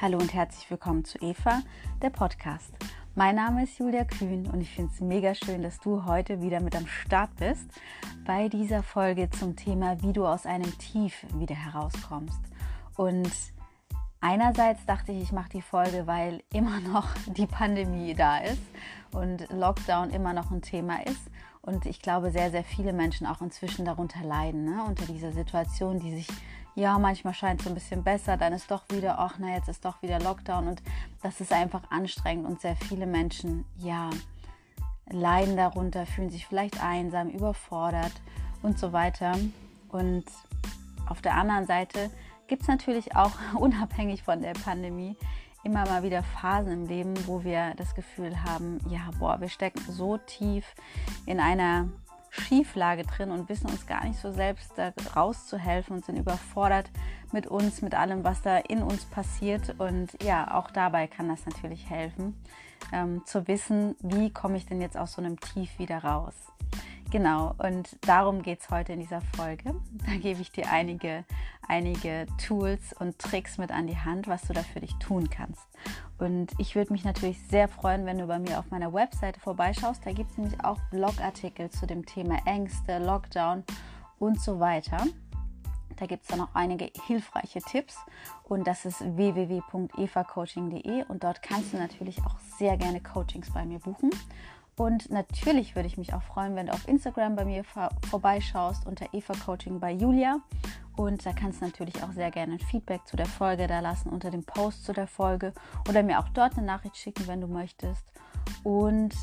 Hallo und herzlich willkommen zu Eva, der Podcast. Mein Name ist Julia Kühn und ich finde es mega schön, dass du heute wieder mit am Start bist bei dieser Folge zum Thema, wie du aus einem Tief wieder herauskommst. Und einerseits dachte ich, ich mache die Folge, weil immer noch die Pandemie da ist und Lockdown immer noch ein Thema ist. Und ich glaube, sehr, sehr viele Menschen auch inzwischen darunter leiden, ne? unter dieser Situation, die sich ja, manchmal scheint es ein bisschen besser, dann ist doch wieder, ach na, jetzt ist doch wieder Lockdown und das ist einfach anstrengend und sehr viele Menschen, ja, leiden darunter, fühlen sich vielleicht einsam, überfordert und so weiter. Und auf der anderen Seite gibt es natürlich auch, unabhängig von der Pandemie, immer mal wieder Phasen im Leben, wo wir das Gefühl haben, ja, boah, wir stecken so tief in einer Schieflage drin und wissen uns gar nicht so selbst da rauszuhelfen und sind überfordert mit uns, mit allem, was da in uns passiert. Und ja, auch dabei kann das natürlich helfen, ähm, zu wissen, wie komme ich denn jetzt aus so einem Tief wieder raus. Genau, und darum geht es heute in dieser Folge. Da gebe ich dir einige, einige Tools und Tricks mit an die Hand, was du da für dich tun kannst. Und ich würde mich natürlich sehr freuen, wenn du bei mir auf meiner Webseite vorbeischaust. Da gibt es nämlich auch Blogartikel zu dem Thema Ängste, Lockdown und so weiter. Da gibt es dann auch einige hilfreiche Tipps und das ist www.evacoaching.de und dort kannst du natürlich auch sehr gerne Coachings bei mir buchen. Und natürlich würde ich mich auch freuen, wenn du auf Instagram bei mir vorbeischaust unter Eva Coaching bei Julia. Und da kannst du natürlich auch sehr gerne ein Feedback zu der Folge da lassen unter dem Post zu der Folge oder mir auch dort eine Nachricht schicken, wenn du möchtest. Und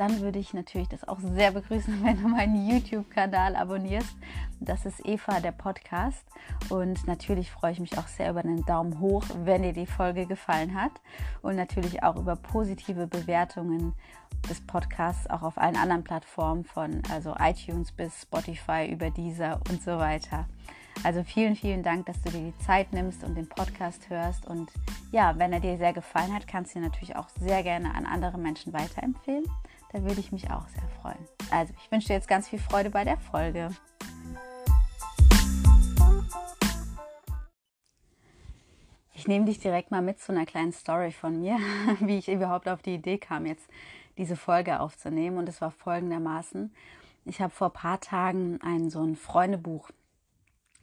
dann würde ich natürlich das auch sehr begrüßen, wenn du meinen YouTube-Kanal abonnierst. Das ist Eva, der Podcast. Und natürlich freue ich mich auch sehr über einen Daumen hoch, wenn dir die Folge gefallen hat. Und natürlich auch über positive Bewertungen des Podcasts auch auf allen anderen Plattformen von also iTunes bis Spotify über dieser und so weiter. Also vielen, vielen Dank, dass du dir die Zeit nimmst und den Podcast hörst. Und ja, wenn er dir sehr gefallen hat, kannst du ihn natürlich auch sehr gerne an andere Menschen weiterempfehlen. Da würde ich mich auch sehr freuen. Also ich wünsche dir jetzt ganz viel Freude bei der Folge. Ich nehme dich direkt mal mit zu einer kleinen Story von mir, wie ich überhaupt auf die Idee kam, jetzt diese Folge aufzunehmen. Und es war folgendermaßen. Ich habe vor ein paar Tagen ein so ein Freundebuch,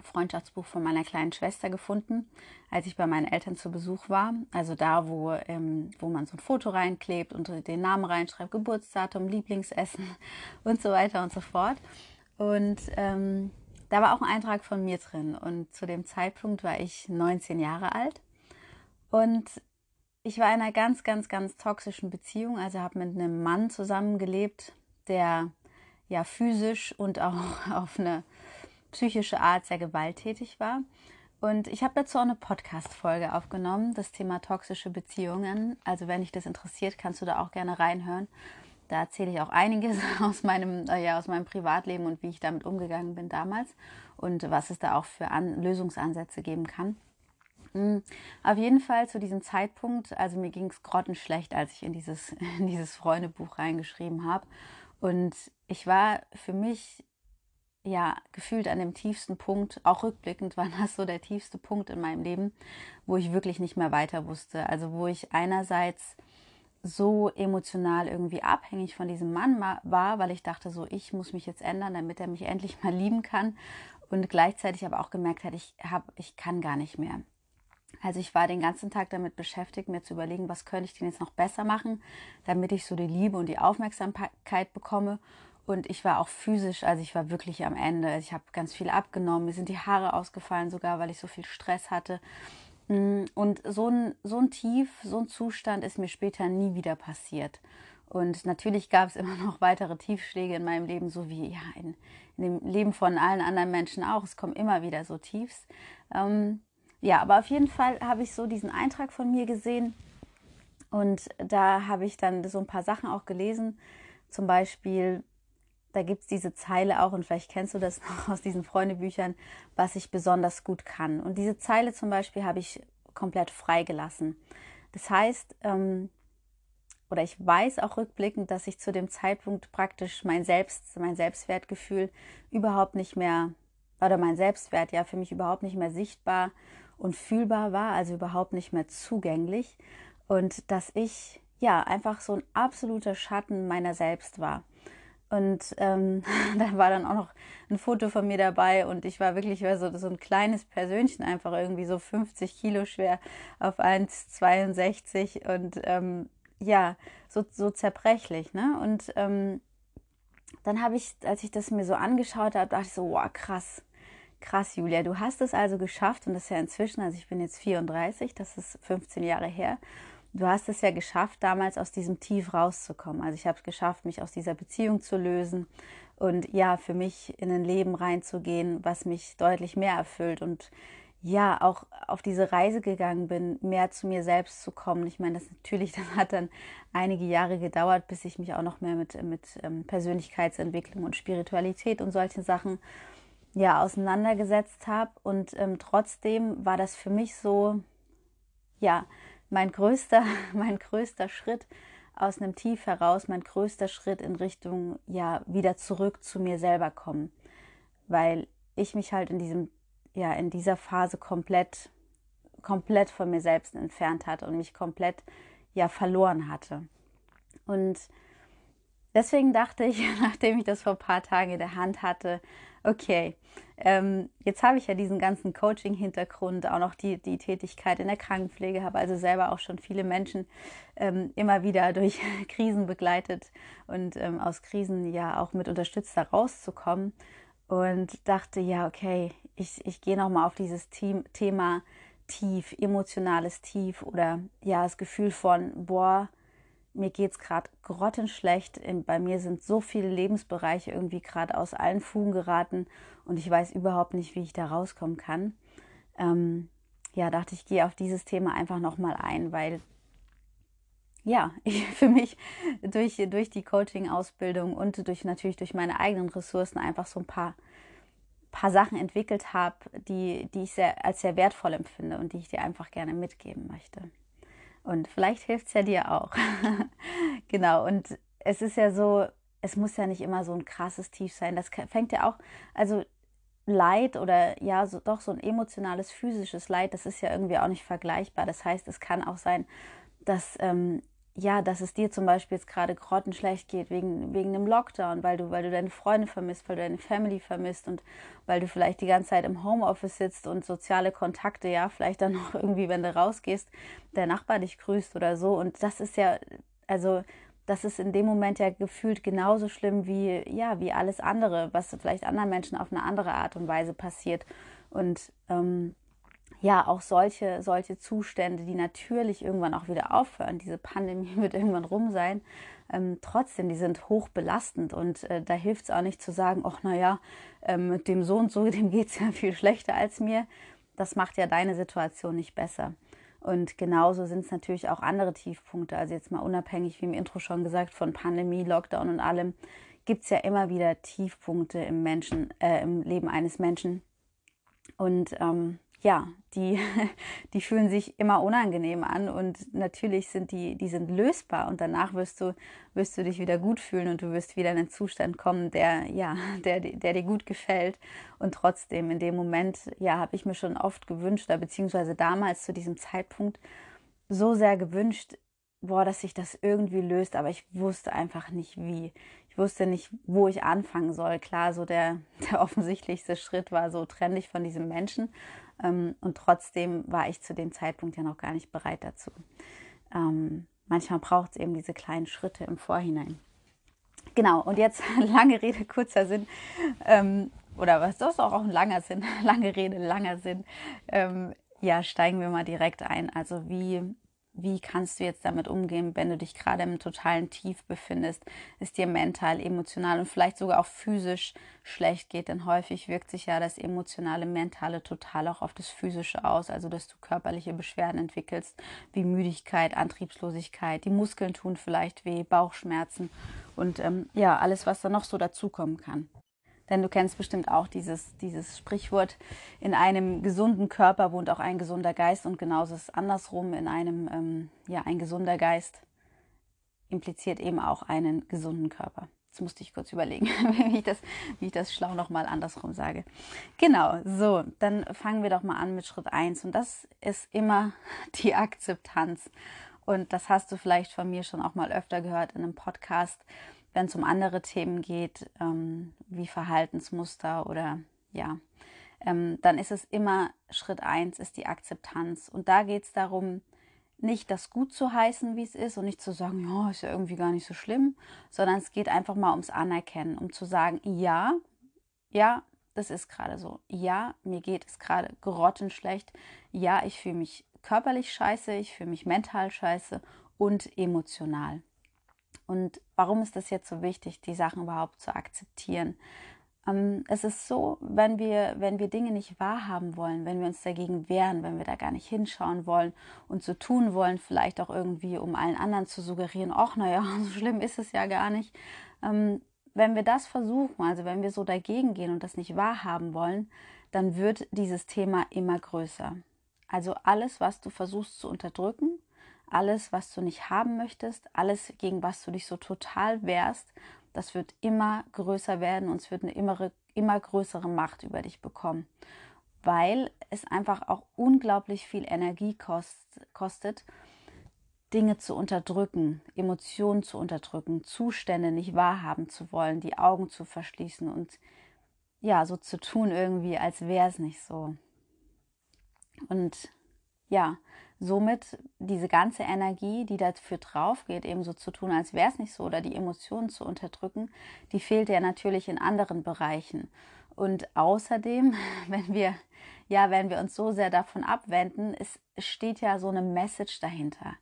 Freundschaftsbuch von meiner kleinen Schwester gefunden, als ich bei meinen Eltern zu Besuch war. Also da, wo, ähm, wo man so ein Foto reinklebt und den Namen reinschreibt, Geburtsdatum, Lieblingsessen und so weiter und so fort. Und ähm, da war auch ein Eintrag von mir drin. Und zu dem Zeitpunkt war ich 19 Jahre alt. Und ich war in einer ganz, ganz, ganz toxischen Beziehung. Also habe mit einem Mann zusammengelebt, der ja physisch und auch auf eine psychische Art sehr gewalttätig war. Und ich habe dazu auch eine Podcast-Folge aufgenommen, das Thema toxische Beziehungen. Also wenn dich das interessiert, kannst du da auch gerne reinhören. Da erzähle ich auch einiges aus meinem, äh, ja, aus meinem Privatleben und wie ich damit umgegangen bin damals und was es da auch für An Lösungsansätze geben kann. Hm, auf jeden Fall zu diesem Zeitpunkt, also mir ging es grottenschlecht, als ich in dieses, in dieses Freundebuch reingeschrieben habe. Und ich war für mich ja gefühlt an dem tiefsten Punkt, auch rückblickend war das so der tiefste Punkt in meinem Leben, wo ich wirklich nicht mehr weiter wusste. Also wo ich einerseits so emotional irgendwie abhängig von diesem Mann war, weil ich dachte so, ich muss mich jetzt ändern, damit er mich endlich mal lieben kann. Und gleichzeitig aber auch gemerkt hat, ich habe, ich kann gar nicht mehr. Also ich war den ganzen Tag damit beschäftigt, mir zu überlegen, was könnte ich denn jetzt noch besser machen, damit ich so die Liebe und die Aufmerksamkeit bekomme. Und ich war auch physisch, also ich war wirklich am Ende. Ich habe ganz viel abgenommen, mir sind die Haare ausgefallen sogar, weil ich so viel Stress hatte. Mm, und so ein, so ein Tief, so ein Zustand ist mir später nie wieder passiert. Und natürlich gab es immer noch weitere Tiefschläge in meinem Leben, so wie ja in, in dem Leben von allen anderen Menschen auch. Es kommen immer wieder so Tiefs. Ähm, ja, aber auf jeden Fall habe ich so diesen Eintrag von mir gesehen und da habe ich dann so ein paar Sachen auch gelesen. Zum Beispiel, da gibt es diese Zeile auch und vielleicht kennst du das noch aus diesen Freundebüchern, was ich besonders gut kann. Und diese Zeile zum Beispiel habe ich komplett freigelassen. Das heißt, ähm, oder ich weiß auch rückblickend, dass ich zu dem Zeitpunkt praktisch mein Selbst, mein Selbstwertgefühl überhaupt nicht mehr, oder mein Selbstwert ja für mich überhaupt nicht mehr sichtbar und fühlbar war, also überhaupt nicht mehr zugänglich und dass ich ja einfach so ein absoluter Schatten meiner selbst war. Und ähm, da war dann auch noch ein Foto von mir dabei und ich war wirklich war so, so ein kleines Persönchen, einfach irgendwie so 50 Kilo schwer auf 1,62 und ähm, ja, so, so zerbrechlich. Ne? Und ähm, dann habe ich, als ich das mir so angeschaut habe, dachte ich so, wow, krass, krass, Julia, du hast es also geschafft und das ist ja inzwischen, also ich bin jetzt 34, das ist 15 Jahre her du hast es ja geschafft, damals aus diesem Tief rauszukommen. Also ich habe es geschafft, mich aus dieser Beziehung zu lösen und ja, für mich in ein Leben reinzugehen, was mich deutlich mehr erfüllt und ja, auch auf diese Reise gegangen bin, mehr zu mir selbst zu kommen. Ich meine, das natürlich, das hat dann einige Jahre gedauert, bis ich mich auch noch mehr mit, mit ähm, Persönlichkeitsentwicklung und Spiritualität und solchen Sachen ja auseinandergesetzt habe. Und ähm, trotzdem war das für mich so, ja, mein größter, mein größter Schritt aus einem Tief heraus, mein größter Schritt in Richtung, ja, wieder zurück zu mir selber kommen. Weil ich mich halt in diesem, ja, in dieser Phase komplett, komplett von mir selbst entfernt hatte und mich komplett, ja, verloren hatte. Und deswegen dachte ich, nachdem ich das vor ein paar Tagen in der Hand hatte, okay, ähm, jetzt habe ich ja diesen ganzen Coaching-Hintergrund, auch noch die, die Tätigkeit in der Krankenpflege, habe also selber auch schon viele Menschen ähm, immer wieder durch Krisen begleitet und ähm, aus Krisen ja auch mit unterstützt, da rauszukommen. Und dachte, ja, okay, ich, ich gehe nochmal auf dieses Team, Thema Tief, emotionales Tief oder ja, das Gefühl von, boah, mir geht es gerade grottenschlecht. Bei mir sind so viele Lebensbereiche irgendwie gerade aus allen Fugen geraten und ich weiß überhaupt nicht, wie ich da rauskommen kann. Ähm, ja, dachte ich, gehe auf dieses Thema einfach nochmal ein, weil ja, ich für mich durch, durch die Coaching-Ausbildung und durch natürlich durch meine eigenen Ressourcen einfach so ein paar, paar Sachen entwickelt habe, die, die ich sehr, als sehr wertvoll empfinde und die ich dir einfach gerne mitgeben möchte. Und vielleicht hilft es ja dir auch. genau, und es ist ja so, es muss ja nicht immer so ein krasses Tief sein. Das fängt ja auch, also Leid oder ja, so, doch so ein emotionales, physisches Leid, das ist ja irgendwie auch nicht vergleichbar. Das heißt, es kann auch sein, dass ähm, ja, dass es dir zum Beispiel jetzt gerade grottenschlecht geht wegen, wegen einem Lockdown, weil du, weil du deine Freunde vermisst, weil du deine Family vermisst und weil du vielleicht die ganze Zeit im Homeoffice sitzt und soziale Kontakte, ja, vielleicht dann noch irgendwie, wenn du rausgehst, der Nachbar dich grüßt oder so. Und das ist ja, also das ist in dem Moment ja gefühlt genauso schlimm wie, ja, wie alles andere, was vielleicht anderen Menschen auf eine andere Art und Weise passiert. Und ähm, ja, auch solche, solche Zustände, die natürlich irgendwann auch wieder aufhören. Diese Pandemie wird irgendwann rum sein. Ähm, trotzdem, die sind hoch belastend und äh, da hilft es auch nicht zu sagen, ach naja, ähm, mit dem so und so, dem geht es ja viel schlechter als mir. Das macht ja deine Situation nicht besser. Und genauso sind es natürlich auch andere Tiefpunkte. Also jetzt mal unabhängig, wie im Intro schon gesagt, von Pandemie, Lockdown und allem, gibt es ja immer wieder Tiefpunkte im Menschen, äh, im Leben eines Menschen. Und ähm, ja, die, die fühlen sich immer unangenehm an und natürlich sind die, die sind lösbar und danach wirst du, wirst du dich wieder gut fühlen und du wirst wieder in einen Zustand kommen, der, ja, der, der dir gut gefällt. Und trotzdem, in dem Moment, ja, habe ich mir schon oft gewünscht, beziehungsweise damals zu diesem Zeitpunkt so sehr gewünscht, boah, dass sich das irgendwie löst, aber ich wusste einfach nicht wie. Ich wusste nicht, wo ich anfangen soll. Klar, so der, der offensichtlichste Schritt war so, trenn dich von diesem Menschen. Ähm, und trotzdem war ich zu dem Zeitpunkt ja noch gar nicht bereit dazu. Ähm, manchmal braucht es eben diese kleinen Schritte im Vorhinein. Genau, und jetzt lange Rede, kurzer Sinn. Ähm, oder was das ist auch ein langer Sinn, lange Rede, langer Sinn. Ja, steigen wir mal direkt ein. Also wie wie kannst du jetzt damit umgehen, wenn du dich gerade im totalen Tief befindest, es dir mental, emotional und vielleicht sogar auch physisch schlecht geht, denn häufig wirkt sich ja das emotionale, mentale total auch auf das physische aus, also dass du körperliche Beschwerden entwickelst, wie Müdigkeit, Antriebslosigkeit, die Muskeln tun vielleicht weh, Bauchschmerzen und ähm, ja, alles, was da noch so dazukommen kann. Denn du kennst bestimmt auch dieses, dieses Sprichwort, in einem gesunden Körper wohnt auch ein gesunder Geist und genauso ist andersrum, in einem, ähm, ja, ein gesunder Geist impliziert eben auch einen gesunden Körper. Jetzt musste ich kurz überlegen, wie ich das, wie ich das schlau nochmal andersrum sage. Genau, so, dann fangen wir doch mal an mit Schritt 1. Und das ist immer die Akzeptanz. Und das hast du vielleicht von mir schon auch mal öfter gehört in einem Podcast, wenn es um andere Themen geht, ähm, wie Verhaltensmuster oder ja, ähm, dann ist es immer Schritt 1 ist die Akzeptanz. Und da geht es darum, nicht das gut zu heißen, wie es ist und nicht zu sagen, ja, ist ja irgendwie gar nicht so schlimm, sondern es geht einfach mal ums Anerkennen, um zu sagen, ja, ja, das ist gerade so. Ja, mir geht es gerade grottenschlecht. Ja, ich fühle mich körperlich scheiße, ich fühle mich mental scheiße und emotional. Und warum ist das jetzt so wichtig, die Sachen überhaupt zu akzeptieren? Ähm, es ist so, wenn wir, wenn wir Dinge nicht wahrhaben wollen, wenn wir uns dagegen wehren, wenn wir da gar nicht hinschauen wollen und so tun wollen, vielleicht auch irgendwie, um allen anderen zu suggerieren, ach naja, so schlimm ist es ja gar nicht. Ähm, wenn wir das versuchen, also wenn wir so dagegen gehen und das nicht wahrhaben wollen, dann wird dieses Thema immer größer. Also alles, was du versuchst zu unterdrücken, alles, was du nicht haben möchtest, alles, gegen was du dich so total wehrst das wird immer größer werden und es wird eine immer, immer größere Macht über dich bekommen, weil es einfach auch unglaublich viel Energie kost, kostet, Dinge zu unterdrücken, Emotionen zu unterdrücken, Zustände nicht wahrhaben zu wollen, die Augen zu verschließen und ja, so zu tun irgendwie, als wäre es nicht so. Und ja, somit diese ganze Energie, die dafür drauf geht, eben so zu tun, als wäre es nicht so oder die Emotionen zu unterdrücken, die fehlt ja natürlich in anderen Bereichen. Und außerdem, wenn wir, ja, wenn wir uns so sehr davon abwenden, es steht ja so eine Message dahinter.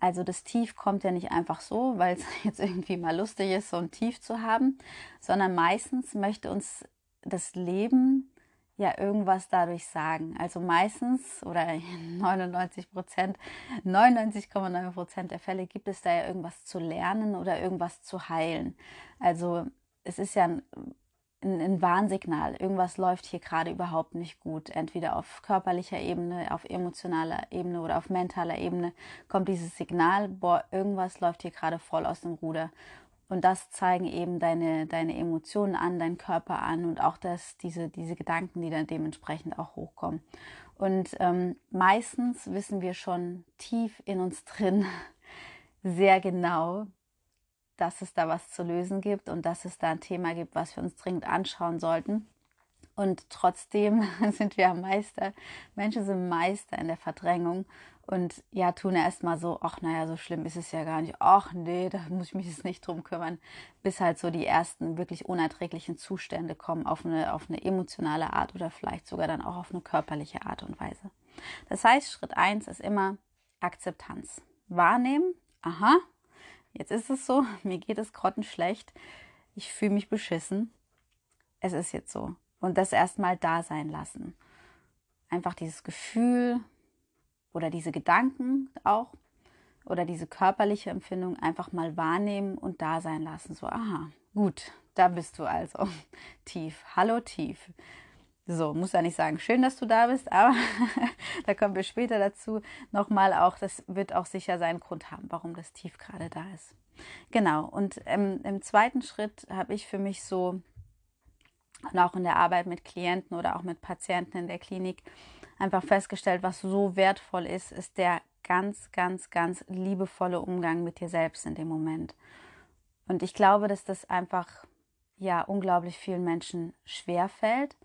Also das Tief kommt ja nicht einfach so, weil es jetzt irgendwie mal lustig ist, so ein Tief zu haben, sondern meistens möchte uns das Leben ja irgendwas dadurch sagen. Also meistens oder 99 Prozent, 99,9 Prozent der Fälle gibt es da ja irgendwas zu lernen oder irgendwas zu heilen. Also es ist ja ein, ein, ein Warnsignal. Irgendwas läuft hier gerade überhaupt nicht gut. Entweder auf körperlicher Ebene, auf emotionaler Ebene oder auf mentaler Ebene kommt dieses Signal, boah, irgendwas läuft hier gerade voll aus dem Ruder. Und das zeigen eben deine, deine Emotionen an, deinen Körper an und auch das, diese, diese Gedanken, die dann dementsprechend auch hochkommen. Und ähm, meistens wissen wir schon tief in uns drin sehr genau, dass es da was zu lösen gibt und dass es da ein Thema gibt, was wir uns dringend anschauen sollten. Und trotzdem sind wir Meister. Menschen sind Meister in der Verdrängung und ja, tun erstmal so, ach naja, so schlimm ist es ja gar nicht. Ach nee, da muss ich mich jetzt nicht drum kümmern, bis halt so die ersten wirklich unerträglichen Zustände kommen auf eine, auf eine emotionale Art oder vielleicht sogar dann auch auf eine körperliche Art und Weise. Das heißt, Schritt eins ist immer Akzeptanz. Wahrnehmen, aha, jetzt ist es so, mir geht es grottenschlecht, ich fühle mich beschissen. Es ist jetzt so. Und das erstmal da sein lassen. Einfach dieses Gefühl, oder diese Gedanken auch oder diese körperliche Empfindung einfach mal wahrnehmen und da sein lassen. So, aha, gut, da bist du also tief. Hallo tief. So, muss ja nicht sagen, schön, dass du da bist, aber da kommen wir später dazu. Nochmal auch, das wird auch sicher seinen Grund haben, warum das tief gerade da ist. Genau, und ähm, im zweiten Schritt habe ich für mich so, und auch in der Arbeit mit Klienten oder auch mit Patienten in der Klinik, einfach festgestellt, was so wertvoll ist, ist der ganz, ganz, ganz liebevolle Umgang mit dir selbst in dem Moment. Und ich glaube, dass das einfach ja unglaublich vielen Menschen schwer fällt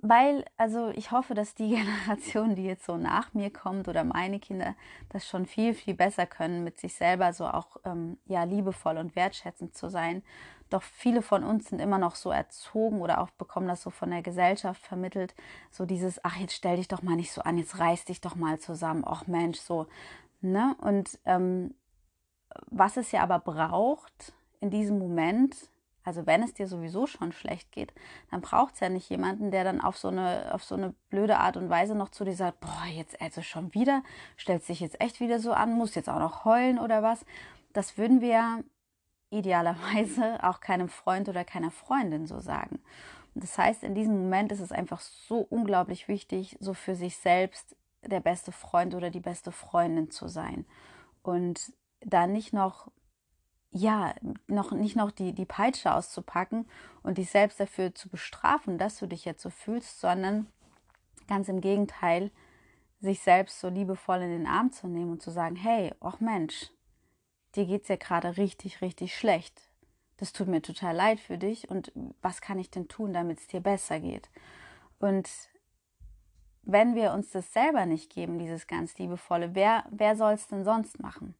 weil, also ich hoffe, dass die Generation, die jetzt so nach mir kommt oder meine Kinder, das schon viel, viel besser können, mit sich selber so auch ähm, ja liebevoll und wertschätzend zu sein. Doch viele von uns sind immer noch so erzogen oder auch bekommen das so von der Gesellschaft vermittelt, so dieses, ach jetzt stell dich doch mal nicht so an, jetzt reiß dich doch mal zusammen, ach Mensch, so, ne? Und ähm, was es ja aber braucht in diesem Moment, also wenn es dir sowieso schon schlecht geht, dann braucht es ja nicht jemanden, der dann auf so eine, auf so eine blöde Art und Weise noch zu dir sagt, boah, jetzt also schon wieder, stellt sich jetzt echt wieder so an, muss jetzt auch noch heulen oder was. Das würden wir idealerweise auch keinem Freund oder keiner Freundin so sagen. Das heißt, in diesem Moment ist es einfach so unglaublich wichtig, so für sich selbst der beste Freund oder die beste Freundin zu sein. Und da nicht noch ja, noch nicht noch die, die Peitsche auszupacken und dich selbst dafür zu bestrafen, dass du dich jetzt so fühlst, sondern ganz im Gegenteil, sich selbst so liebevoll in den Arm zu nehmen und zu sagen, hey, ach Mensch, dir geht's ja gerade richtig, richtig schlecht. Das tut mir total leid für dich und was kann ich denn tun, damit es dir besser geht? Und wenn wir uns das selber nicht geben, dieses ganz liebevolle, wer, wer soll es denn sonst machen?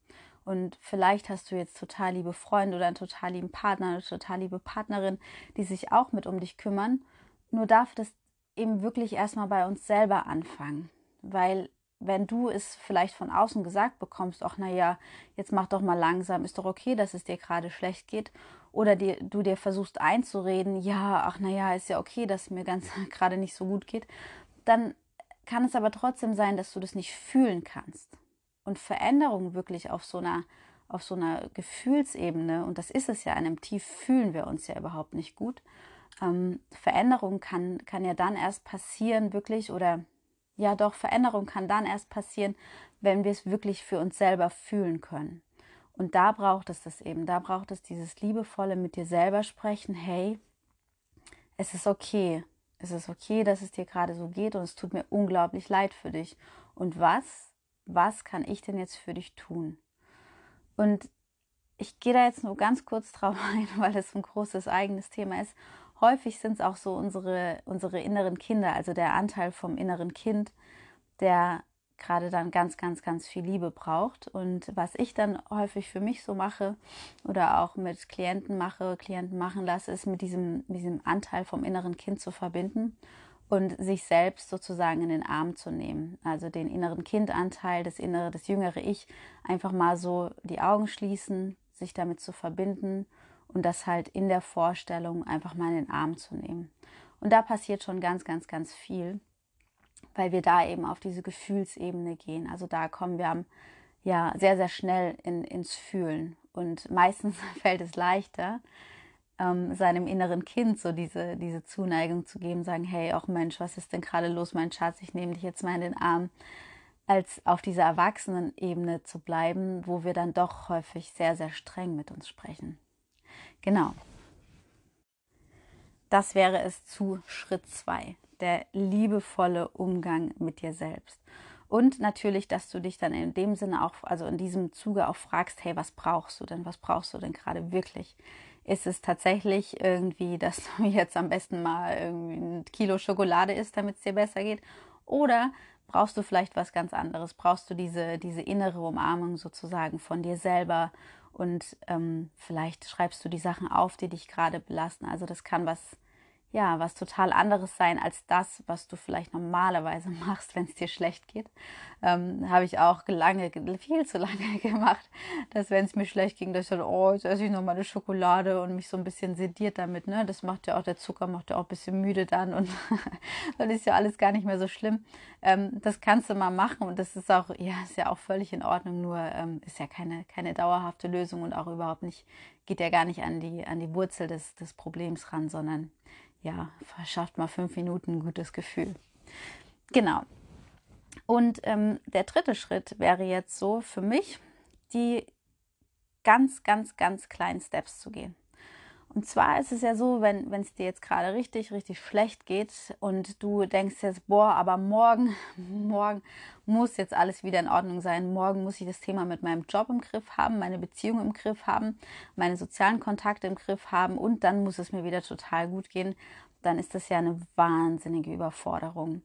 Und vielleicht hast du jetzt total liebe Freunde oder einen total lieben Partner, eine total liebe Partnerin, die sich auch mit um dich kümmern. Nur darf das eben wirklich erstmal bei uns selber anfangen. Weil wenn du es vielleicht von außen gesagt bekommst, ach naja, jetzt mach doch mal langsam, ist doch okay, dass es dir gerade schlecht geht. Oder dir, du dir versuchst einzureden, ja, ach naja, ist ja okay, dass es mir ganz gerade nicht so gut geht, dann kann es aber trotzdem sein, dass du das nicht fühlen kannst. Und Veränderung wirklich auf so einer, auf so einer Gefühlsebene, und das ist es ja, in einem Tief fühlen wir uns ja überhaupt nicht gut. Ähm, Veränderung kann, kann ja dann erst passieren, wirklich, oder ja doch, Veränderung kann dann erst passieren, wenn wir es wirklich für uns selber fühlen können. Und da braucht es das eben, da braucht es dieses liebevolle mit dir selber sprechen, hey, es ist okay, es ist okay, dass es dir gerade so geht und es tut mir unglaublich leid für dich. Und was, was kann ich denn jetzt für dich tun? Und ich gehe da jetzt nur ganz kurz drauf ein, weil es ein großes eigenes Thema ist. Häufig sind es auch so unsere, unsere inneren Kinder, also der Anteil vom inneren Kind, der gerade dann ganz, ganz, ganz viel Liebe braucht. Und was ich dann häufig für mich so mache oder auch mit Klienten mache, Klienten machen lasse, ist mit diesem, mit diesem Anteil vom inneren Kind zu verbinden und sich selbst sozusagen in den Arm zu nehmen. Also den inneren Kindanteil, das innere, das jüngere Ich, einfach mal so die Augen schließen, sich damit zu verbinden und das halt in der Vorstellung einfach mal in den Arm zu nehmen. Und da passiert schon ganz, ganz, ganz viel weil wir da eben auf diese Gefühlsebene gehen. Also da kommen wir am, ja sehr, sehr schnell in, ins Fühlen. Und meistens fällt es leichter, ähm, seinem inneren Kind so diese, diese Zuneigung zu geben, sagen, hey, auch Mensch, was ist denn gerade los, mein Schatz, ich nehme dich jetzt mal in den Arm, als auf dieser Erwachsenenebene zu bleiben, wo wir dann doch häufig sehr, sehr streng mit uns sprechen. Genau. Das wäre es zu Schritt zwei der liebevolle Umgang mit dir selbst. Und natürlich, dass du dich dann in dem Sinne auch, also in diesem Zuge auch fragst, hey, was brauchst du denn? Was brauchst du denn gerade wirklich? Ist es tatsächlich irgendwie, dass du jetzt am besten mal irgendwie ein Kilo Schokolade isst, damit es dir besser geht? Oder brauchst du vielleicht was ganz anderes? Brauchst du diese, diese innere Umarmung sozusagen von dir selber? Und ähm, vielleicht schreibst du die Sachen auf, die dich gerade belasten. Also das kann was ja, was total anderes sein als das, was du vielleicht normalerweise machst, wenn es dir schlecht geht. Ähm, Habe ich auch lange, viel zu lange gemacht, dass wenn es mir schlecht ging, dass ich dann, oh, jetzt esse ich noch mal eine Schokolade und mich so ein bisschen sediert damit. Ne? Das macht ja auch, der Zucker macht ja auch ein bisschen müde dann und dann ist ja alles gar nicht mehr so schlimm. Ähm, das kannst du mal machen und das ist auch, ja, ist ja auch völlig in Ordnung, nur ähm, ist ja keine, keine dauerhafte Lösung und auch überhaupt nicht, geht ja gar nicht an die, an die Wurzel des, des Problems ran, sondern ja, verschafft mal fünf Minuten ein gutes Gefühl. Genau. Und ähm, der dritte Schritt wäre jetzt so für mich, die ganz, ganz, ganz kleinen Steps zu gehen. Und zwar ist es ja so, wenn es dir jetzt gerade richtig, richtig schlecht geht und du denkst jetzt, boah, aber morgen, morgen muss jetzt alles wieder in Ordnung sein. Morgen muss ich das Thema mit meinem Job im Griff haben, meine Beziehung im Griff haben, meine sozialen Kontakte im Griff haben und dann muss es mir wieder total gut gehen. Dann ist das ja eine wahnsinnige Überforderung.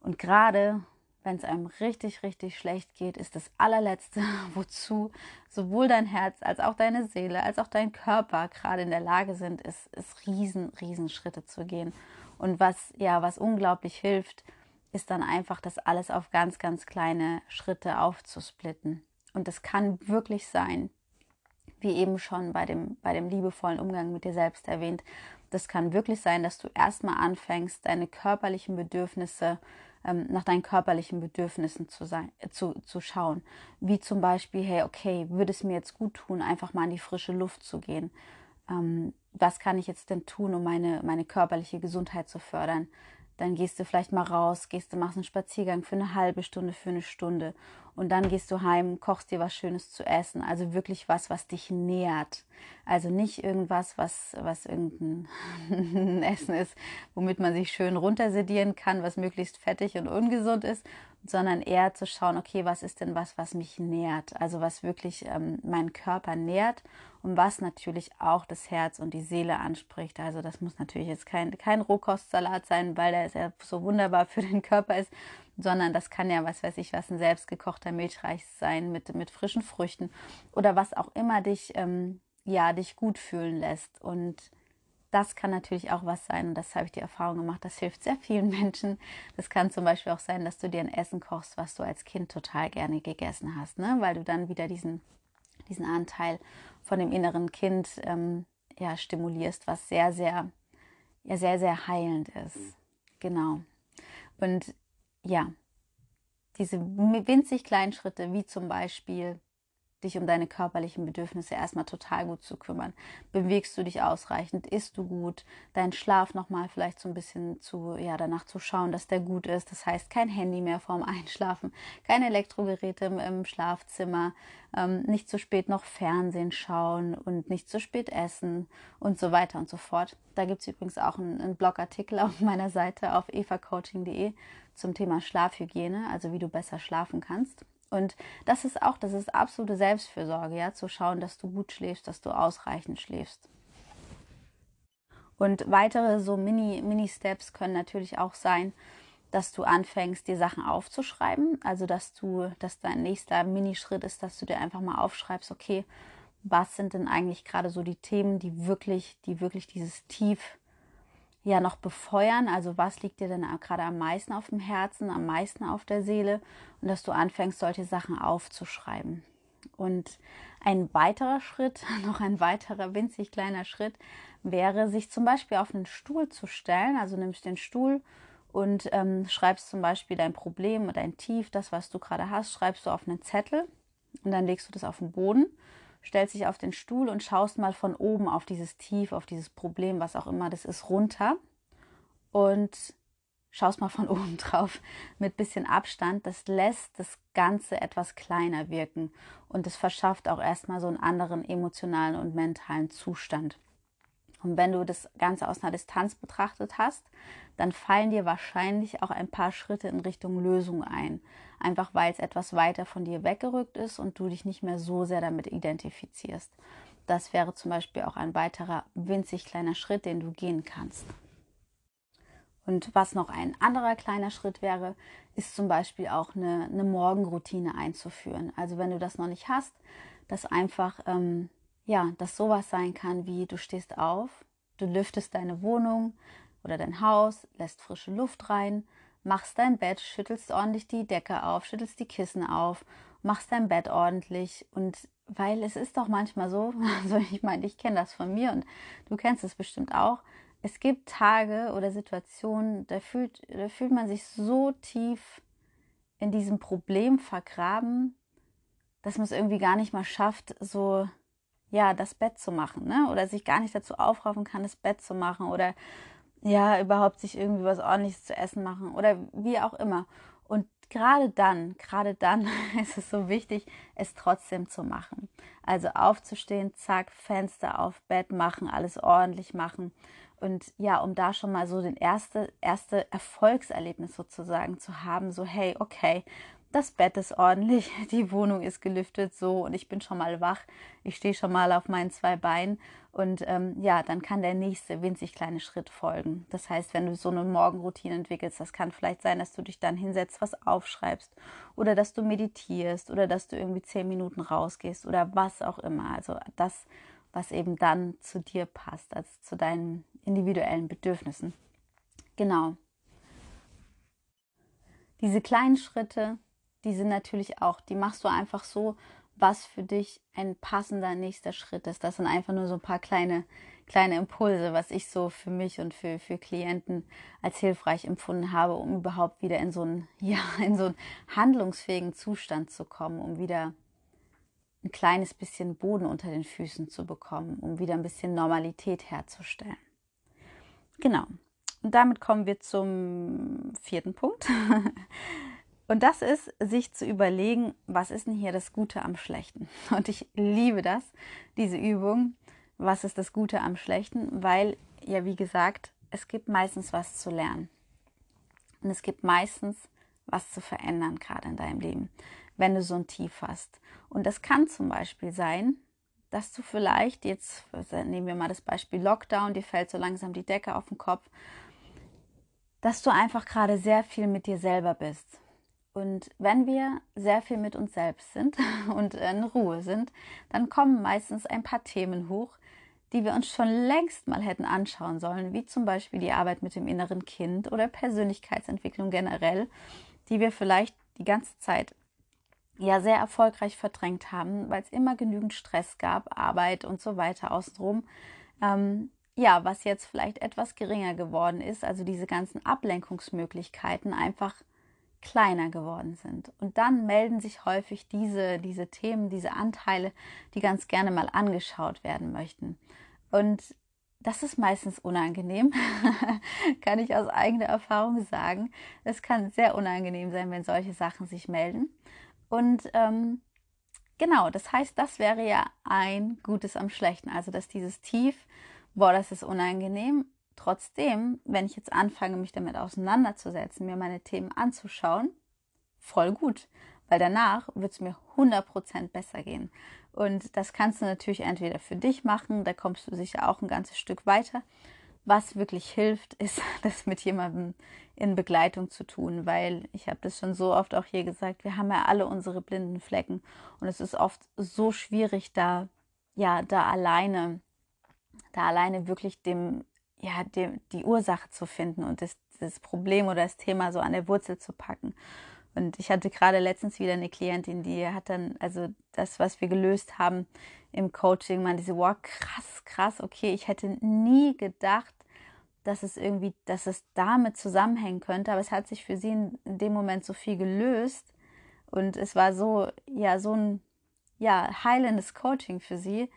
Und gerade wenn es einem richtig, richtig schlecht geht, ist das allerletzte, wozu sowohl dein Herz als auch deine Seele, als auch dein Körper gerade in der Lage sind, ist, ist riesen, riesen Schritte zu gehen. Und was, ja, was unglaublich hilft, ist dann einfach, das alles auf ganz, ganz kleine Schritte aufzusplitten. Und das kann wirklich sein, wie eben schon bei dem, bei dem liebevollen Umgang mit dir selbst erwähnt, das kann wirklich sein, dass du erstmal anfängst, deine körperlichen Bedürfnisse ähm, nach deinen körperlichen Bedürfnissen zu, sein, äh, zu, zu schauen. Wie zum Beispiel, hey, okay, würde es mir jetzt gut tun, einfach mal in die frische Luft zu gehen? Ähm, was kann ich jetzt denn tun, um meine, meine körperliche Gesundheit zu fördern? Dann gehst du vielleicht mal raus, gehst du, machst einen Spaziergang für eine halbe Stunde, für eine Stunde und dann gehst du heim, kochst dir was Schönes zu essen. Also wirklich was, was dich nährt. Also nicht irgendwas, was, was irgendein Essen ist, womit man sich schön runtersedieren kann, was möglichst fettig und ungesund ist, sondern eher zu schauen, okay, was ist denn was, was mich nährt? Also was wirklich ähm, meinen Körper nährt und was natürlich auch das Herz und die Seele anspricht. Also das muss natürlich jetzt kein, kein Rohkostsalat sein, weil der ja so wunderbar für den Körper ist, sondern das kann ja, was weiß ich, was ein selbstgekochter Milchreis sein mit, mit frischen Früchten oder was auch immer dich, ähm, ja, dich gut fühlen lässt. Und das kann natürlich auch was sein und das habe ich die Erfahrung gemacht, das hilft sehr vielen Menschen. Das kann zum Beispiel auch sein, dass du dir ein Essen kochst, was du als Kind total gerne gegessen hast, ne? weil du dann wieder diesen, diesen Anteil von dem inneren Kind ähm, ja, stimulierst, was sehr, sehr, ja, sehr, sehr heilend ist. Genau. Und ja, diese winzig kleinen Schritte, wie zum Beispiel dich um deine körperlichen Bedürfnisse erstmal total gut zu kümmern. Bewegst du dich ausreichend? Isst du gut? Deinen Schlaf nochmal vielleicht so ein bisschen zu, ja, danach zu schauen, dass der gut ist. Das heißt, kein Handy mehr vorm Einschlafen, keine Elektrogeräte im, im Schlafzimmer, ähm, nicht zu spät noch Fernsehen schauen und nicht zu spät essen und so weiter und so fort. Da gibt es übrigens auch einen, einen Blogartikel auf meiner Seite auf evacoaching.de zum Thema Schlafhygiene, also wie du besser schlafen kannst. Und das ist auch, das ist absolute Selbstfürsorge, ja, zu schauen, dass du gut schläfst, dass du ausreichend schläfst. Und weitere so Mini, Mini-Steps können natürlich auch sein, dass du anfängst, dir Sachen aufzuschreiben. Also, dass du, dass dein nächster Minischritt ist, dass du dir einfach mal aufschreibst, okay, was sind denn eigentlich gerade so die Themen, die wirklich, die wirklich dieses Tief ja noch befeuern. Also was liegt dir denn gerade am meisten auf dem Herzen, am meisten auf der Seele und dass du anfängst, solche Sachen aufzuschreiben. Und ein weiterer Schritt, noch ein weiterer winzig kleiner Schritt, wäre, sich zum Beispiel auf einen Stuhl zu stellen. Also nimmst den Stuhl und ähm, schreibst zum Beispiel dein Problem oder dein Tief, das, was du gerade hast, schreibst du auf einen Zettel und dann legst du das auf den Boden stellst dich auf den Stuhl und schaust mal von oben auf dieses Tief, auf dieses Problem, was auch immer das ist, runter und schaust mal von oben drauf mit bisschen Abstand. Das lässt das Ganze etwas kleiner wirken und es verschafft auch erstmal so einen anderen emotionalen und mentalen Zustand. Und wenn du das Ganze aus einer Distanz betrachtet hast, dann fallen dir wahrscheinlich auch ein paar Schritte in Richtung Lösung ein. Einfach weil es etwas weiter von dir weggerückt ist und du dich nicht mehr so sehr damit identifizierst. Das wäre zum Beispiel auch ein weiterer winzig kleiner Schritt, den du gehen kannst. Und was noch ein anderer kleiner Schritt wäre, ist zum Beispiel auch eine, eine Morgenroutine einzuführen. Also wenn du das noch nicht hast, dass einfach ähm, ja, dass sowas sein kann wie du stehst auf, du lüftest deine Wohnung oder dein Haus, lässt frische Luft rein, machst dein Bett, schüttelst ordentlich die Decke auf, schüttelst die Kissen auf, machst dein Bett ordentlich und weil es ist doch manchmal so, also ich meine, ich kenne das von mir und du kennst es bestimmt auch. Es gibt Tage oder Situationen, da fühlt, da fühlt man sich so tief in diesem Problem vergraben, dass man es irgendwie gar nicht mal schafft, so ja, das Bett zu machen, ne? Oder sich gar nicht dazu aufraffen kann, das Bett zu machen oder ja, überhaupt sich irgendwie was ordentliches zu essen machen oder wie auch immer. Und gerade dann, gerade dann ist es so wichtig, es trotzdem zu machen. Also aufzustehen, zack, Fenster auf, Bett machen, alles ordentlich machen. Und ja, um da schon mal so den erste, erste Erfolgserlebnis sozusagen zu haben, so hey, okay, das Bett ist ordentlich, die Wohnung ist gelüftet so und ich bin schon mal wach. Ich stehe schon mal auf meinen zwei Beinen und ähm, ja, dann kann der nächste winzig kleine Schritt folgen. Das heißt, wenn du so eine Morgenroutine entwickelst, das kann vielleicht sein, dass du dich dann hinsetzt, was aufschreibst oder dass du meditierst oder dass du irgendwie zehn Minuten rausgehst oder was auch immer. Also das, was eben dann zu dir passt, also zu deinen individuellen Bedürfnissen. Genau. Diese kleinen Schritte, die sind natürlich auch, die machst du einfach so, was für dich ein passender nächster Schritt ist. Das sind einfach nur so ein paar kleine, kleine Impulse, was ich so für mich und für, für Klienten als hilfreich empfunden habe, um überhaupt wieder in so einen, ja, in so einen handlungsfähigen Zustand zu kommen, um wieder ein kleines bisschen Boden unter den Füßen zu bekommen, um wieder ein bisschen Normalität herzustellen. Genau. Und damit kommen wir zum vierten Punkt. Und das ist, sich zu überlegen, was ist denn hier das Gute am Schlechten? Und ich liebe das, diese Übung, was ist das Gute am Schlechten, weil ja, wie gesagt, es gibt meistens was zu lernen. Und es gibt meistens was zu verändern, gerade in deinem Leben, wenn du so ein Tief hast. Und das kann zum Beispiel sein, dass du vielleicht jetzt, nehmen wir mal das Beispiel Lockdown, dir fällt so langsam die Decke auf den Kopf, dass du einfach gerade sehr viel mit dir selber bist. Und wenn wir sehr viel mit uns selbst sind und in Ruhe sind, dann kommen meistens ein paar Themen hoch, die wir uns schon längst mal hätten anschauen sollen, wie zum Beispiel die Arbeit mit dem inneren Kind oder Persönlichkeitsentwicklung generell, die wir vielleicht die ganze Zeit ja sehr erfolgreich verdrängt haben, weil es immer genügend Stress gab, Arbeit und so weiter außenrum. Ähm, ja, was jetzt vielleicht etwas geringer geworden ist, also diese ganzen Ablenkungsmöglichkeiten einfach kleiner geworden sind. Und dann melden sich häufig diese, diese Themen, diese Anteile, die ganz gerne mal angeschaut werden möchten. Und das ist meistens unangenehm, kann ich aus eigener Erfahrung sagen. Es kann sehr unangenehm sein, wenn solche Sachen sich melden. Und ähm, genau, das heißt, das wäre ja ein Gutes am Schlechten. Also, dass dieses Tief, boah, das ist unangenehm. Trotzdem, wenn ich jetzt anfange, mich damit auseinanderzusetzen, mir meine Themen anzuschauen, voll gut, weil danach wird es mir 100% besser gehen. Und das kannst du natürlich entweder für dich machen, da kommst du sicher auch ein ganzes Stück weiter. Was wirklich hilft, ist, das mit jemandem in Begleitung zu tun, weil ich habe das schon so oft auch hier gesagt, wir haben ja alle unsere blinden Flecken und es ist oft so schwierig, da ja da alleine, da alleine wirklich dem ja dem, die Ursache zu finden und das, das Problem oder das Thema so an der Wurzel zu packen. Und ich hatte gerade letztens wieder eine Klientin, die hat dann, also das, was wir gelöst haben im Coaching, man diese, wow, krass, krass, okay, ich hätte nie gedacht, dass es irgendwie, dass es damit zusammenhängen könnte, aber es hat sich für sie in, in dem Moment so viel gelöst und es war so, ja, so ein, ja, heilendes Coaching für sie,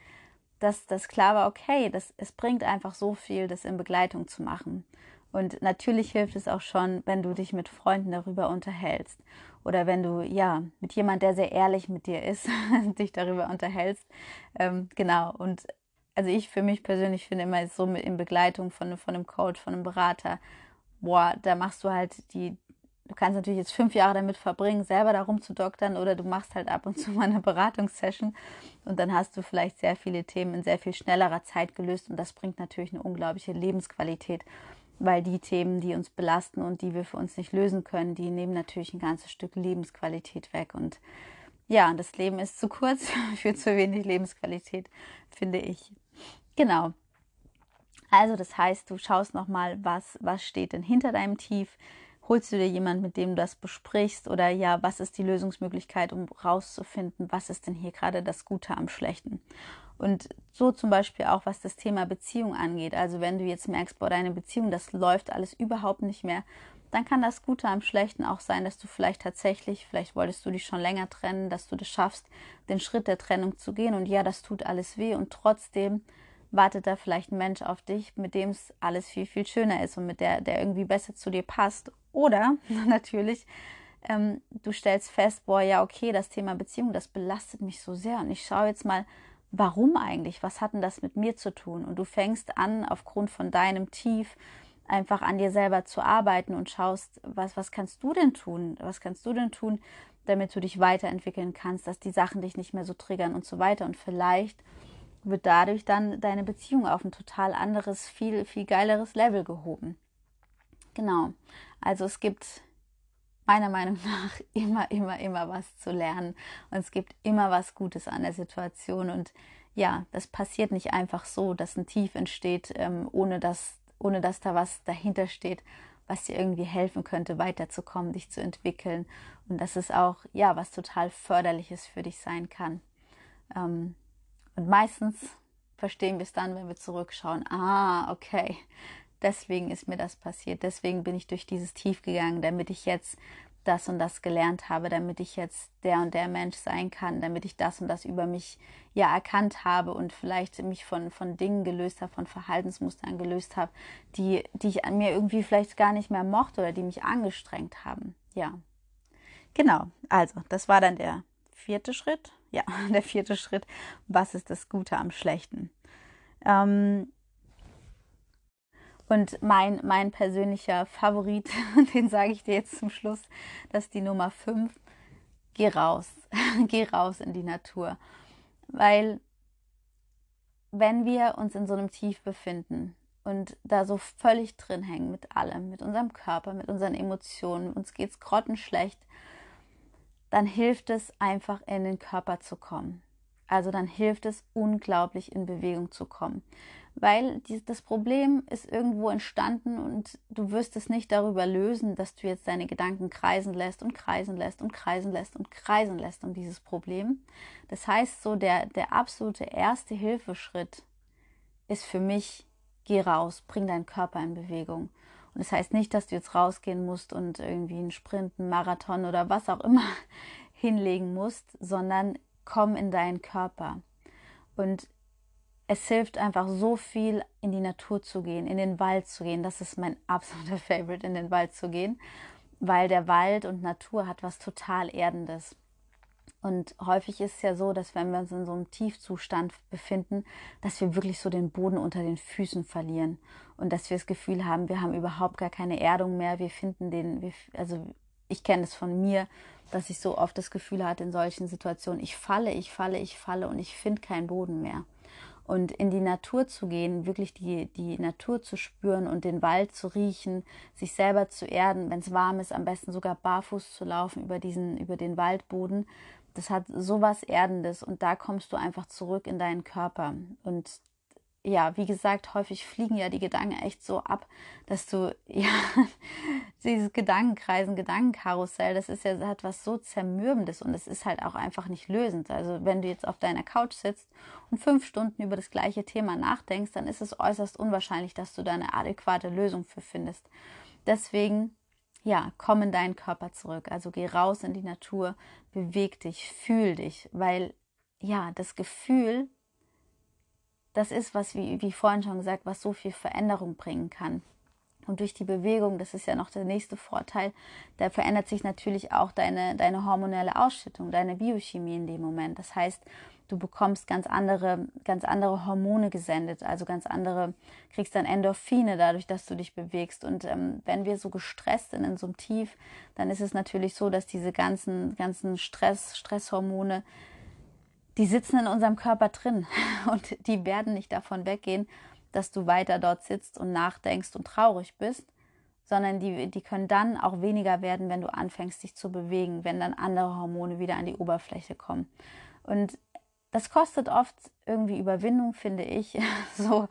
dass das klar war, okay, das, es bringt einfach so viel, das in Begleitung zu machen. Und natürlich hilft es auch schon, wenn du dich mit Freunden darüber unterhältst. Oder wenn du, ja, mit jemand, der sehr ehrlich mit dir ist, dich darüber unterhältst. Ähm, genau. Und also ich für mich persönlich finde immer so in Begleitung von, von einem Coach, von einem Berater, boah, da machst du halt die, du kannst natürlich jetzt fünf Jahre damit verbringen, selber darum zu doktern oder du machst halt ab und zu mal eine Beratungssession und dann hast du vielleicht sehr viele Themen in sehr viel schnellerer Zeit gelöst und das bringt natürlich eine unglaubliche Lebensqualität weil die Themen, die uns belasten und die wir für uns nicht lösen können, die nehmen natürlich ein ganzes Stück Lebensqualität weg. Und ja, das Leben ist zu kurz für zu wenig Lebensqualität, finde ich. Genau. Also das heißt, du schaust nochmal, was, was steht denn hinter deinem Tief? Holst du dir jemanden, mit dem du das besprichst? Oder ja, was ist die Lösungsmöglichkeit, um rauszufinden, was ist denn hier gerade das Gute am Schlechten? Und so zum Beispiel auch, was das Thema Beziehung angeht. Also wenn du jetzt merkst, boah, deine Beziehung, das läuft alles überhaupt nicht mehr, dann kann das Gute am Schlechten auch sein, dass du vielleicht tatsächlich, vielleicht wolltest du dich schon länger trennen, dass du das schaffst, den Schritt der Trennung zu gehen. Und ja, das tut alles weh. Und trotzdem wartet da vielleicht ein Mensch auf dich, mit dem es alles viel, viel schöner ist und mit der, der irgendwie besser zu dir passt. Oder natürlich, ähm, du stellst fest, boah, ja, okay, das Thema Beziehung, das belastet mich so sehr. Und ich schaue jetzt mal, warum eigentlich? Was hat denn das mit mir zu tun? Und du fängst an, aufgrund von deinem Tief einfach an dir selber zu arbeiten und schaust, was, was kannst du denn tun? Was kannst du denn tun, damit du dich weiterentwickeln kannst, dass die Sachen dich nicht mehr so triggern und so weiter. Und vielleicht wird dadurch dann deine Beziehung auf ein total anderes, viel, viel geileres Level gehoben. Genau. Also es gibt meiner Meinung nach immer, immer, immer was zu lernen. Und es gibt immer was Gutes an der Situation. Und ja, das passiert nicht einfach so, dass ein Tief entsteht, ähm, ohne, dass, ohne dass da was dahinter steht, was dir irgendwie helfen könnte, weiterzukommen, dich zu entwickeln. Und dass es auch, ja, was total Förderliches für dich sein kann. Ähm, und meistens verstehen wir es dann, wenn wir zurückschauen. Ah, okay, deswegen ist mir das passiert, deswegen bin ich durch dieses Tief gegangen, damit ich jetzt das und das gelernt habe, damit ich jetzt der und der Mensch sein kann, damit ich das und das über mich ja erkannt habe und vielleicht mich von, von Dingen gelöst habe, von Verhaltensmustern gelöst habe, die, die ich an mir irgendwie vielleicht gar nicht mehr mochte oder die mich angestrengt haben. Ja. Genau. Also, das war dann der vierte Schritt. Ja, der vierte Schritt. Was ist das Gute am Schlechten? Ähm, und mein, mein persönlicher Favorit, den sage ich dir jetzt zum Schluss, das ist die Nummer 5. Geh raus. Geh raus in die Natur. Weil wenn wir uns in so einem Tief befinden und da so völlig drin hängen mit allem, mit unserem Körper, mit unseren Emotionen, uns geht's grottenschlecht, dann hilft es einfach in den Körper zu kommen. Also dann hilft es unglaublich in Bewegung zu kommen weil das Problem ist irgendwo entstanden und du wirst es nicht darüber lösen, dass du jetzt deine Gedanken kreisen lässt und kreisen lässt und kreisen lässt und kreisen lässt um dieses Problem. Das heißt, so der, der absolute erste Hilfeschritt ist für mich, geh raus, bring deinen Körper in Bewegung. Und das heißt nicht, dass du jetzt rausgehen musst und irgendwie einen Sprint, einen Marathon oder was auch immer hinlegen musst, sondern komm in deinen Körper. Und es hilft einfach so viel, in die Natur zu gehen, in den Wald zu gehen. Das ist mein absoluter Favorite, in den Wald zu gehen, weil der Wald und Natur hat was total Erdendes. Und häufig ist es ja so, dass wenn wir uns in so einem Tiefzustand befinden, dass wir wirklich so den Boden unter den Füßen verlieren und dass wir das Gefühl haben, wir haben überhaupt gar keine Erdung mehr. Wir finden den, wir, also ich kenne es von mir, dass ich so oft das Gefühl hatte in solchen Situationen, ich falle, ich falle, ich falle und ich finde keinen Boden mehr und in die Natur zu gehen, wirklich die, die Natur zu spüren und den Wald zu riechen, sich selber zu erden, wenn es warm ist, am besten sogar barfuß zu laufen über diesen, über den Waldboden. Das hat sowas Erdendes und da kommst du einfach zurück in deinen Körper. Und ja, wie gesagt, häufig fliegen ja die Gedanken echt so ab, dass du, ja, dieses Gedankenkreisen, Gedankenkarussell, das ist ja, hat was so Zermürbendes und es ist halt auch einfach nicht lösend. Also wenn du jetzt auf deiner Couch sitzt und fünf Stunden über das gleiche Thema nachdenkst, dann ist es äußerst unwahrscheinlich, dass du da eine adäquate Lösung für findest. Deswegen, ja, komm in deinen Körper zurück. Also geh raus in die Natur, beweg dich, fühl dich, weil ja, das Gefühl das ist was, wie, wie vorhin schon gesagt, was so viel Veränderung bringen kann. Und durch die Bewegung, das ist ja noch der nächste Vorteil, da verändert sich natürlich auch deine, deine hormonelle Ausschüttung, deine Biochemie in dem Moment. Das heißt, du bekommst ganz andere, ganz andere Hormone gesendet, also ganz andere, kriegst dann Endorphine dadurch, dass du dich bewegst. Und ähm, wenn wir so gestresst sind in so einem Tief, dann ist es natürlich so, dass diese ganzen, ganzen Stress, Stresshormone die sitzen in unserem Körper drin und die werden nicht davon weggehen, dass du weiter dort sitzt und nachdenkst und traurig bist, sondern die, die können dann auch weniger werden, wenn du anfängst, dich zu bewegen, wenn dann andere Hormone wieder an die Oberfläche kommen. Und das kostet oft irgendwie Überwindung, finde ich. So,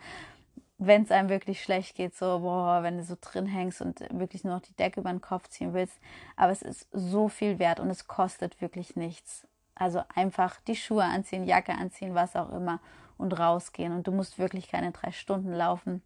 wenn es einem wirklich schlecht geht, so, boah, wenn du so drin hängst und wirklich nur noch die Decke über den Kopf ziehen willst. Aber es ist so viel wert und es kostet wirklich nichts. Also einfach die Schuhe anziehen, Jacke anziehen, was auch immer und rausgehen. Und du musst wirklich keine drei Stunden laufen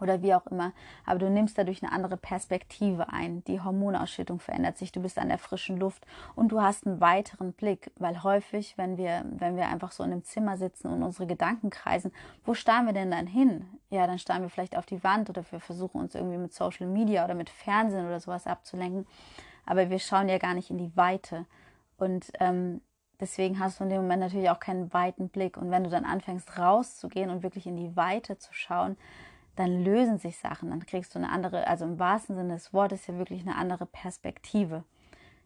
oder wie auch immer. Aber du nimmst dadurch eine andere Perspektive ein. Die Hormonausschüttung verändert sich. Du bist an der frischen Luft und du hast einen weiteren Blick, weil häufig, wenn wir, wenn wir einfach so in einem Zimmer sitzen und unsere Gedanken kreisen, wo starren wir denn dann hin? Ja, dann starren wir vielleicht auf die Wand oder wir versuchen uns irgendwie mit Social Media oder mit Fernsehen oder sowas abzulenken. Aber wir schauen ja gar nicht in die Weite. Und ähm, deswegen hast du in dem Moment natürlich auch keinen weiten Blick. Und wenn du dann anfängst rauszugehen und wirklich in die Weite zu schauen, dann lösen sich Sachen, dann kriegst du eine andere, also im wahrsten Sinne des Wortes ja wirklich eine andere Perspektive.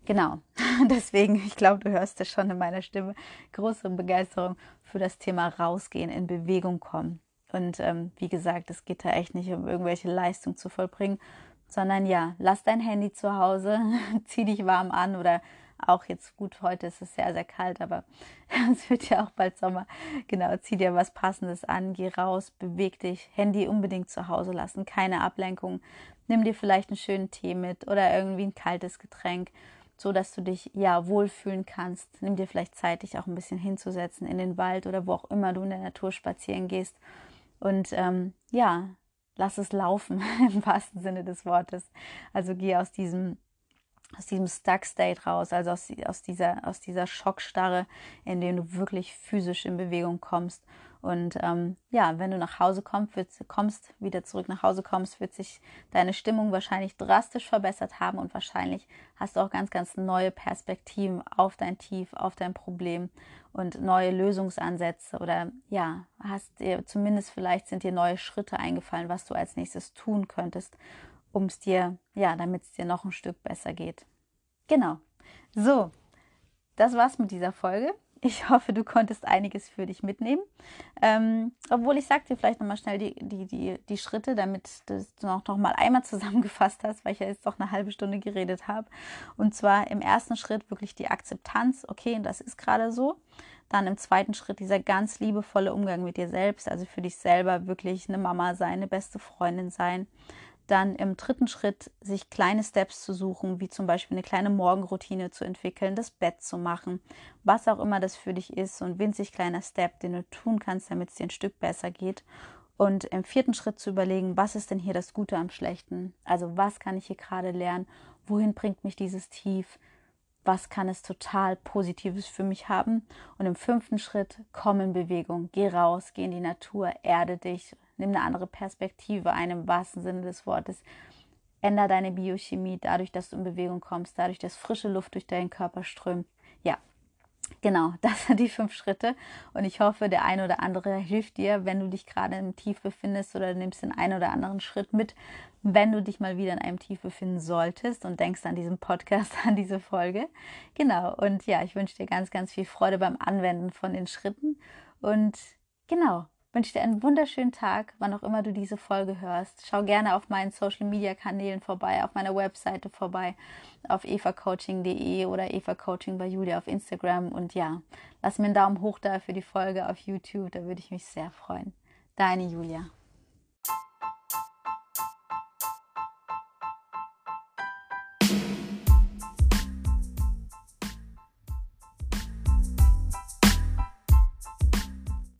Genau, deswegen, ich glaube, du hörst es schon in meiner Stimme, große Begeisterung für das Thema rausgehen, in Bewegung kommen. Und ähm, wie gesagt, es geht da echt nicht um irgendwelche Leistung zu vollbringen, sondern ja, lass dein Handy zu Hause, zieh dich warm an oder auch jetzt gut, heute ist es sehr, sehr kalt, aber es wird ja auch bald Sommer. Genau, zieh dir was Passendes an, geh raus, beweg dich, Handy unbedingt zu Hause lassen, keine Ablenkung. Nimm dir vielleicht einen schönen Tee mit oder irgendwie ein kaltes Getränk, so dass du dich ja wohlfühlen kannst. Nimm dir vielleicht Zeit, dich auch ein bisschen hinzusetzen in den Wald oder wo auch immer du in der Natur spazieren gehst. Und ähm, ja, lass es laufen im wahrsten Sinne des Wortes. Also geh aus diesem aus diesem Stuck State raus, also aus, aus, dieser, aus dieser Schockstarre, in dem du wirklich physisch in Bewegung kommst. Und ähm, ja, wenn du nach Hause kommst, wird, kommst, wieder zurück nach Hause kommst, wird sich deine Stimmung wahrscheinlich drastisch verbessert haben und wahrscheinlich hast du auch ganz, ganz neue Perspektiven auf dein Tief, auf dein Problem und neue Lösungsansätze oder ja, hast dir zumindest vielleicht sind dir neue Schritte eingefallen, was du als nächstes tun könntest, um es dir, ja, damit es dir noch ein Stück besser geht. Genau. So, das war's mit dieser Folge. Ich hoffe, du konntest einiges für dich mitnehmen. Ähm, obwohl ich sag dir vielleicht nochmal schnell die, die, die, die Schritte, damit du noch, noch mal einmal zusammengefasst hast, weil ich ja jetzt doch eine halbe Stunde geredet habe. Und zwar im ersten Schritt wirklich die Akzeptanz, okay, das ist gerade so. Dann im zweiten Schritt dieser ganz liebevolle Umgang mit dir selbst, also für dich selber wirklich eine Mama sein, eine beste Freundin sein dann im dritten Schritt sich kleine Steps zu suchen, wie zum Beispiel eine kleine Morgenroutine zu entwickeln, das Bett zu machen, was auch immer das für dich ist, so ein winzig kleiner Step, den du tun kannst, damit es dir ein Stück besser geht. Und im vierten Schritt zu überlegen, was ist denn hier das Gute am Schlechten? Also was kann ich hier gerade lernen? Wohin bringt mich dieses Tief? Was kann es total Positives für mich haben? Und im fünften Schritt, komm in Bewegung, geh raus, geh in die Natur, erde dich, nimm eine andere Perspektive ein im wahrsten Sinne des Wortes. Änder deine Biochemie dadurch, dass du in Bewegung kommst, dadurch, dass frische Luft durch deinen Körper strömt. Ja, genau, das sind die fünf Schritte. Und ich hoffe, der eine oder andere hilft dir, wenn du dich gerade im Tief befindest oder nimmst den einen oder anderen Schritt mit, wenn du dich mal wieder in einem Tief befinden solltest und denkst an diesen Podcast, an diese Folge. Genau, und ja, ich wünsche dir ganz, ganz viel Freude beim Anwenden von den Schritten. Und genau, wünsche dir einen wunderschönen Tag, wann auch immer du diese Folge hörst. Schau gerne auf meinen Social Media Kanälen vorbei, auf meiner Webseite vorbei, auf evacoaching.de oder evacoaching bei Julia auf Instagram. Und ja, lass mir einen Daumen hoch da für die Folge auf YouTube, da würde ich mich sehr freuen. Deine Julia.